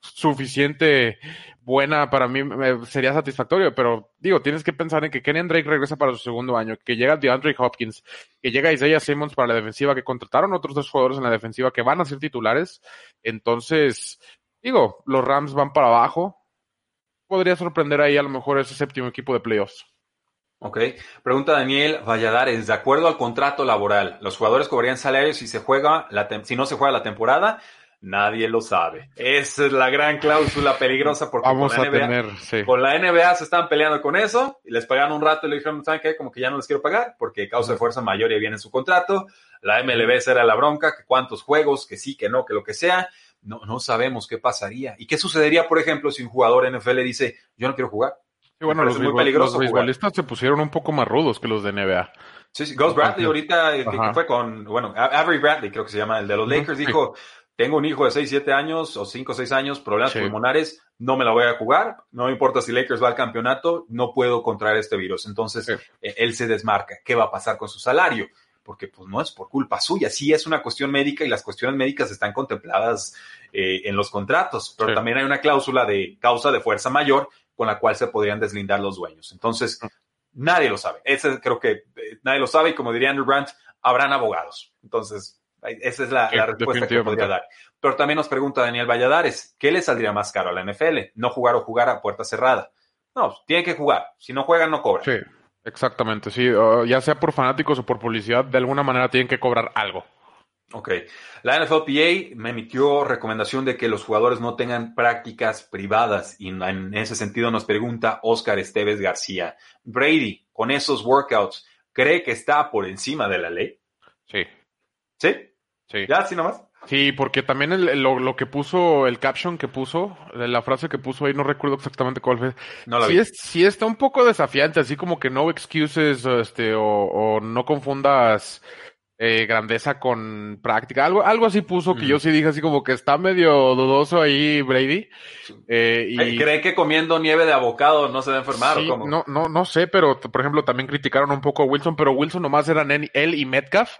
suficiente buena para mí sería satisfactorio, pero digo, tienes que pensar en que Kenny Drake regresa para su segundo año, que llega DeAndre Hopkins, que llega Isaiah Simmons para la defensiva, que contrataron otros dos jugadores en la defensiva que van a ser titulares. Entonces, digo, los Rams van para abajo. Podría sorprender ahí a lo mejor ese séptimo equipo de playoffs. Ok. Pregunta Daniel Valladares. De acuerdo al contrato laboral, ¿los jugadores cobrarían salarios si se juega la si no se juega la temporada? Nadie lo sabe. Esa es la gran cláusula peligrosa porque Vamos con, la NBA, tener, con la NBA se estaban peleando con eso y les pagaron un rato y le dijeron, ¿saben qué? Como que ya no les quiero pagar porque causa de fuerza mayor y viene en su contrato. La MLB será la bronca, que cuántos juegos, que sí, que no, que lo que sea. No, no sabemos qué pasaría. ¿Y qué sucedería, por ejemplo, si un jugador NFL dice, yo no quiero jugar? Sí, bueno, los, muy los se pusieron un poco más rudos que los de NBA. Sí, sí. Ghost Bradley ahorita, que fue con, bueno, Avery Bradley creo que se llama, el de los Lakers, dijo, tengo un hijo de 6, 7 años o 5, 6 años, problemas pulmonares, no me la voy a jugar, no me importa si Lakers va al campeonato, no puedo contraer este virus. Entonces, eh, él se desmarca. ¿Qué va a pasar con su salario? Porque pues no es por culpa suya, sí es una cuestión médica y las cuestiones médicas están contempladas eh, en los contratos, pero también hay una cláusula de causa de fuerza mayor con la cual se podrían deslindar los dueños. Entonces, nadie lo sabe. Ese creo que eh, nadie lo sabe y como diría Andrew Brandt, habrán abogados. Entonces, esa es la, respuesta que podría dar. Pero también nos pregunta Daniel Valladares, ¿qué le saldría más caro a la NFL? ¿No jugar o jugar a puerta cerrada? No, tiene que jugar. Si no juegan, no cobran. Sí, exactamente. Sí, ya sea por fanáticos o por publicidad, de alguna manera tienen que cobrar algo. Ok. La NFLPA me emitió recomendación de que los jugadores no tengan prácticas privadas y en ese sentido nos pregunta Oscar Esteves García. Brady, con esos workouts, ¿cree que está por encima de la ley? Sí. ¿Sí? Sí. ¿Ya? ¿Sí nomás? Sí, porque también el, lo, que puso, el caption que puso, la frase que puso ahí, no recuerdo exactamente cuál fue. No la sí, Es, sí está un poco desafiante, así como que no excuses, este, o, no confundas eh, grandeza con práctica. Algo, algo así puso que yo sí dije así como que está medio dudoso ahí Brady. Eh, y... ¿Cree que comiendo nieve de abocado no se va a enfermar o cómo? No, no, no sé, pero por ejemplo también criticaron un poco a Wilson, pero Wilson nomás eran él y Metcalf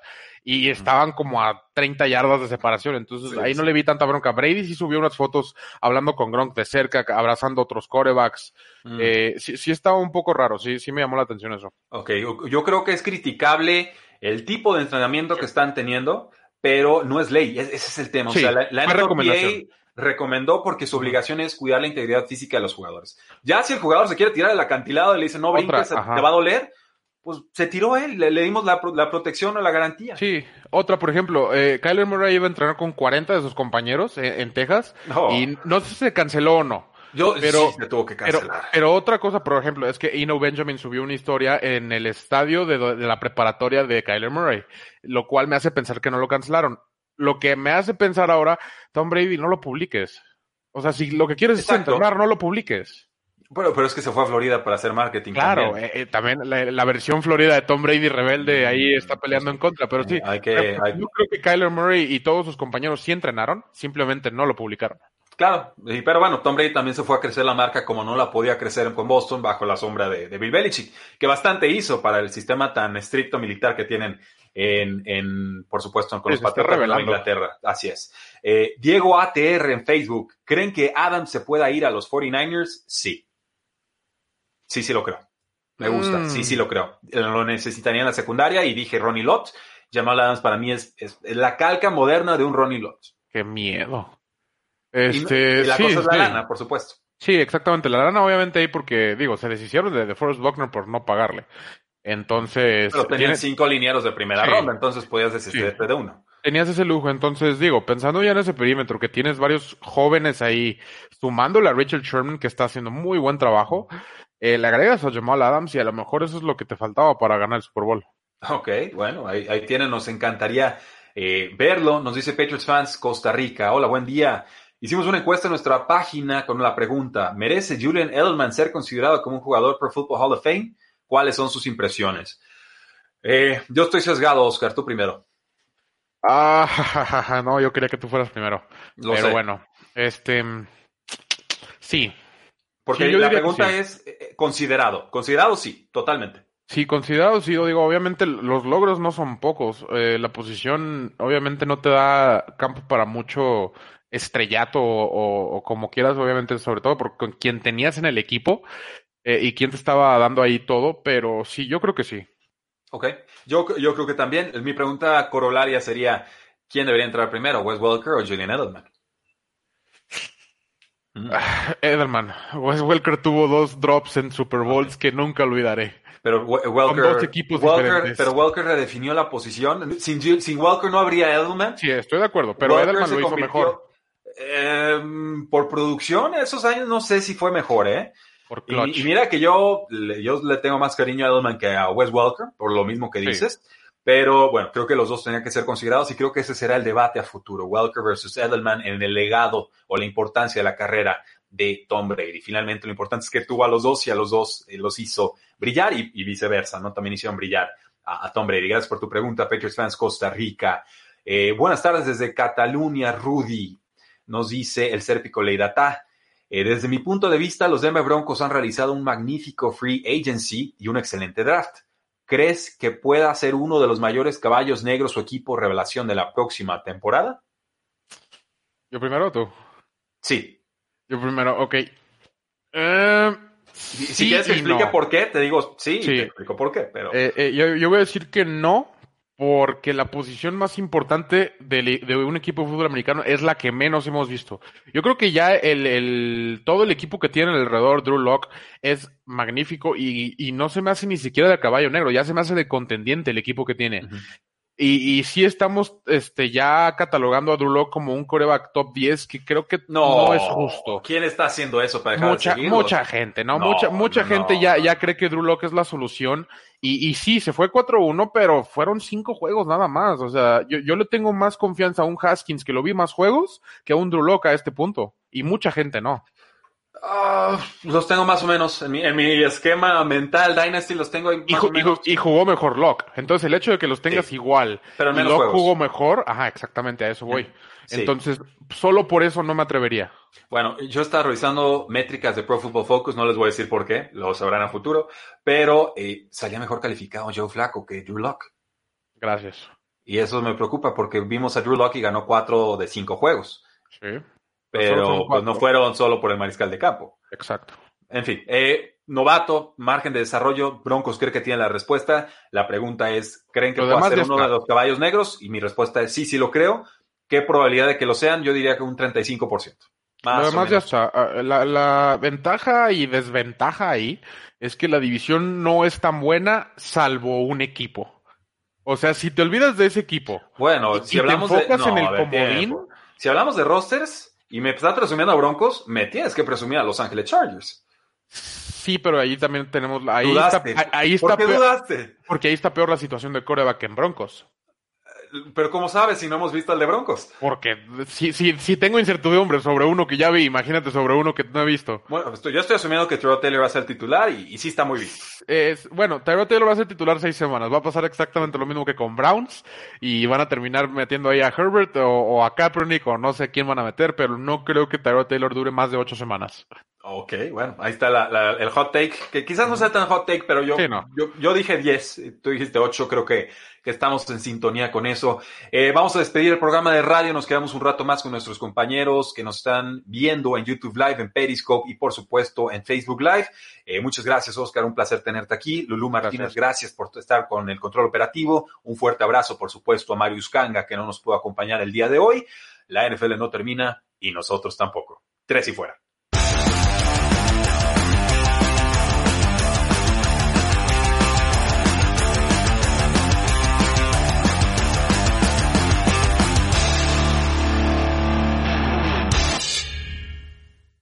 y estaban como a 30 yardas de separación. Entonces ahí no le vi tanta bronca. Brady sí subió unas fotos hablando con Gronk de cerca, abrazando otros corebacks. Mm. Eh, sí, sí estaba un poco raro, sí, sí me llamó la atención eso. Ok, yo creo que es criticable el tipo de entrenamiento que están teniendo, pero no es ley, ese es el tema. o sea, la, la recomendó porque su obligación es cuidar la integridad física de los jugadores. Ya si el jugador se quiere tirar del acantilado y le dice no brinques, te va a doler, pues se tiró él, le, dimos la, protección o la garantía. Sí, otra, por ejemplo, eh, Kyler Murray iba a entrenar con 40 de sus compañeros eh, en Texas y no sé si se canceló o no. Yo pero, sí se tuvo que cancelar. Pero, otra cosa, por ejemplo, es que Eno Benjamin subió una historia en el estadio de, la preparatoria de Kyler Murray, lo cual me hace pensar que no lo cancelaron. Lo que me hace pensar ahora, Tom Brady, no lo publiques. O sea, si lo que quieres es entrenar, no lo publiques. Bueno, pero es que se fue a Florida para hacer marketing. Claro, también, eh, eh, la, versión Florida de Tom Brady rebelde ahí está peleando en contra, pero sí. Hay que, Yo creo que Kyler Murray y todos sus compañeros sí entrenaron, simplemente no lo publicaron. Claro, pero bueno, Tom Brady también se fue a crecer la marca como no la podía crecer con Boston bajo la sombra de, Bill Belichick, que bastante hizo para el sistema tan estricto militar que tienen en, por supuesto, con los Patriotas de Inglaterra. Así es. Eh, Diego ATR en Facebook, ¿creen que Adams se pueda ir a los 49ers? Sí. Sí, sí lo creo. Me gusta, sí, sí lo creo. Lo necesitaría en la secundaria y dije Ronnie Lott. Jamal Adams para mí es, es la calca moderna de un Ronnie Lott. Qué miedo. Este, y, la cosa es la lana, por supuesto. Sí, exactamente. La lana, obviamente, ahí porque, digo, se deshicieron de, de Forrest Buckner por no pagarle. Entonces. Pero tenían cinco linieros de primera ronda, entonces podías desistirte de uno. Tenías ese lujo, entonces digo, pensando ya en ese perímetro, que tienes varios jóvenes ahí, sumándole a Richard Sherman, que está haciendo muy buen trabajo, eh, le agregas a Jamal Adams y a lo mejor eso es lo que te faltaba para ganar el Super Bowl. Ok, bueno, ahí, ahí tienen, nos encantaría eh, verlo. Nos dice Patriots Fans Costa Rica. Hola, buen día. Hicimos una encuesta en nuestra página con la pregunta, ¿merece Julian Edelman ser considerado como un jugador Pro Football Hall of Fame? ¿Cuáles son sus impresiones? Eh, yo estoy sesgado, Oscar, tú primero. Ah, no, yo quería que tú fueras primero. Pero bueno, este, sí. Porque la pregunta es, eh, considerado. Considerado, sí, totalmente. Sí, considerado, sí, yo digo, obviamente los logros no son pocos. Eh, la posición obviamente no te da campo para mucho estrellato o, como quieras, obviamente, sobre todo por con quien tenías en el equipo eh, y quién te estaba dando ahí todo, pero sí, yo creo que sí. Ok, yo, yo creo que también. Mi pregunta corolaria sería, ¿quién debería entrar primero, Wes Welker o Julian Edelman? Edelman. Wes Welker tuvo dos drops en Super Bowls que nunca olvidaré. Pero Welker, pero Welker redefinió la posición. Sin, sin Welker no habría Edelman. Sí, estoy de acuerdo, pero Edelman lo hizo mejor. Em, por producción, esos años no sé si fue mejor, ¿eh? y, mira que yo, yo le tengo más cariño a Edelman que a Wes Welker, por lo mismo que dices. Pero bueno, creo que los dos tenían que ser considerados y creo que ese será el debate a futuro. Welker versus Edelman en el legado o la importancia de la carrera de Tom Brady. Finalmente, lo importante es que tuvo a los dos y a los dos eh, los hizo brillar y, viceversa, ¿no? También hicieron brillar a, Tom Brady. Gracias por tu pregunta, Patriots Fans Costa Rica. Eh, buenas tardes desde Cataluña, Rudy. Nos dice el Serpico Leidata. Eh, desde mi punto de vista, los Denver Broncos han realizado un magnífico free agency y un excelente draft. ¿Crees que pueda ser uno de los mayores caballos negros o equipo revelación de la próxima temporada? ¿Yo primero o tú? Sí. Yo primero, ok. Eh, si quieres que explique por qué, te digo sí, te explico por qué. Pero... Eh, eh, yo, voy a decir que no, porque la posición más importante de, un equipo de fútbol americano es la que menos hemos visto. Yo creo que ya el, todo el equipo que tiene alrededor Drew Locke es magnífico y, no se me hace ni siquiera de caballo negro, ya se me hace de contendiente el equipo que tiene. Y, y sí estamos este, ya catalogando a Drew como un coreback top 10, que creo que no, es justo. ¿Quién está haciendo eso para dejar mucha, Mucha gente, ¿no? mucha mucha gente ya, ya cree que Drew es la solución. Y, y sí, se fue 4-1, pero fueron cinco juegos nada más. O sea, yo, yo le tengo más confianza a un Haskins que lo vi más juegos que a un Drew a este punto. Y mucha gente no. Ah, los tengo más o menos en mi, esquema mental. Dynasty los tengo y, y, jugó mejor Locke. Entonces, el hecho de que los tengas igual pero y Locke jugó mejor, ajá, exactamente, a eso voy. Entonces, solo por eso no me atrevería. Bueno, yo estaba revisando métricas de Pro Football Focus, no les voy a decir por qué, lo sabrán a futuro, pero eh, salía mejor calificado Joe Flaco que Drew Locke. Gracias. Y eso me preocupa porque vimos a Drew Locke y ganó cuatro de cinco juegos. Sí pero pues, no fueron solo por el mariscal de campo. Exacto. En fin, eh, novato, margen de desarrollo, Broncos cree que tiene la respuesta. La pregunta es, ¿creen que puede ser uno de los caballos negros? Y mi respuesta es sí, sí lo creo. ¿Qué probabilidad de que lo sean? Yo diría que un 35%. Más lo demás ya está. Ah, la, la, ventaja y desventaja ahí es que la división no es tan buena salvo un equipo. O sea, si te olvidas de ese equipo. Bueno, si, hablamos te enfocas en el comodín. Si hablamos de rosters, y me estás presumiendo a Broncos, me tienes que presumir a Los Ángeles Chargers. Sí, pero ahí también tenemos. Ahí está, ahí está ¿Por qué peor, dudaste? Porque ahí está peor la situación de coreback que en Broncos. Pero ¿cómo sabes si no hemos visto al de Broncos? Porque si, si, si tengo incertidumbre sobre uno que ya vi, imagínate sobre uno que no he visto. Bueno, estoy, yo estoy asumiendo que Tyrod Taylor va a ser titular y, y sí está muy bien. Es, bueno, Tyrod Taylor va a ser titular seis semanas. Va a pasar exactamente lo mismo que con Browns y van a terminar metiendo ahí a Herbert o, o a Kaepernick o no sé quién van a meter, pero no creo que Tyrod Taylor dure más de ocho semanas. Ok, bueno, ahí está la, la, el hot take, que quizás no sea tan hot take, pero yo, Sí, no. yo, yo dije 10, tú dijiste 8, creo que, que estamos en sintonía con eso. Eh, vamos a despedir el programa de radio, nos quedamos un rato más con nuestros compañeros que nos están viendo en YouTube Live, en Periscope y por supuesto en Facebook Live. Eh, muchas gracias, Oscar, un placer tenerte aquí. Lulú Martínez, gracias. por estar con el control operativo. Un fuerte abrazo, por supuesto, a Marius Kanga, que no nos pudo acompañar el día de hoy. La NFL no termina y nosotros tampoco. Tres y fuera.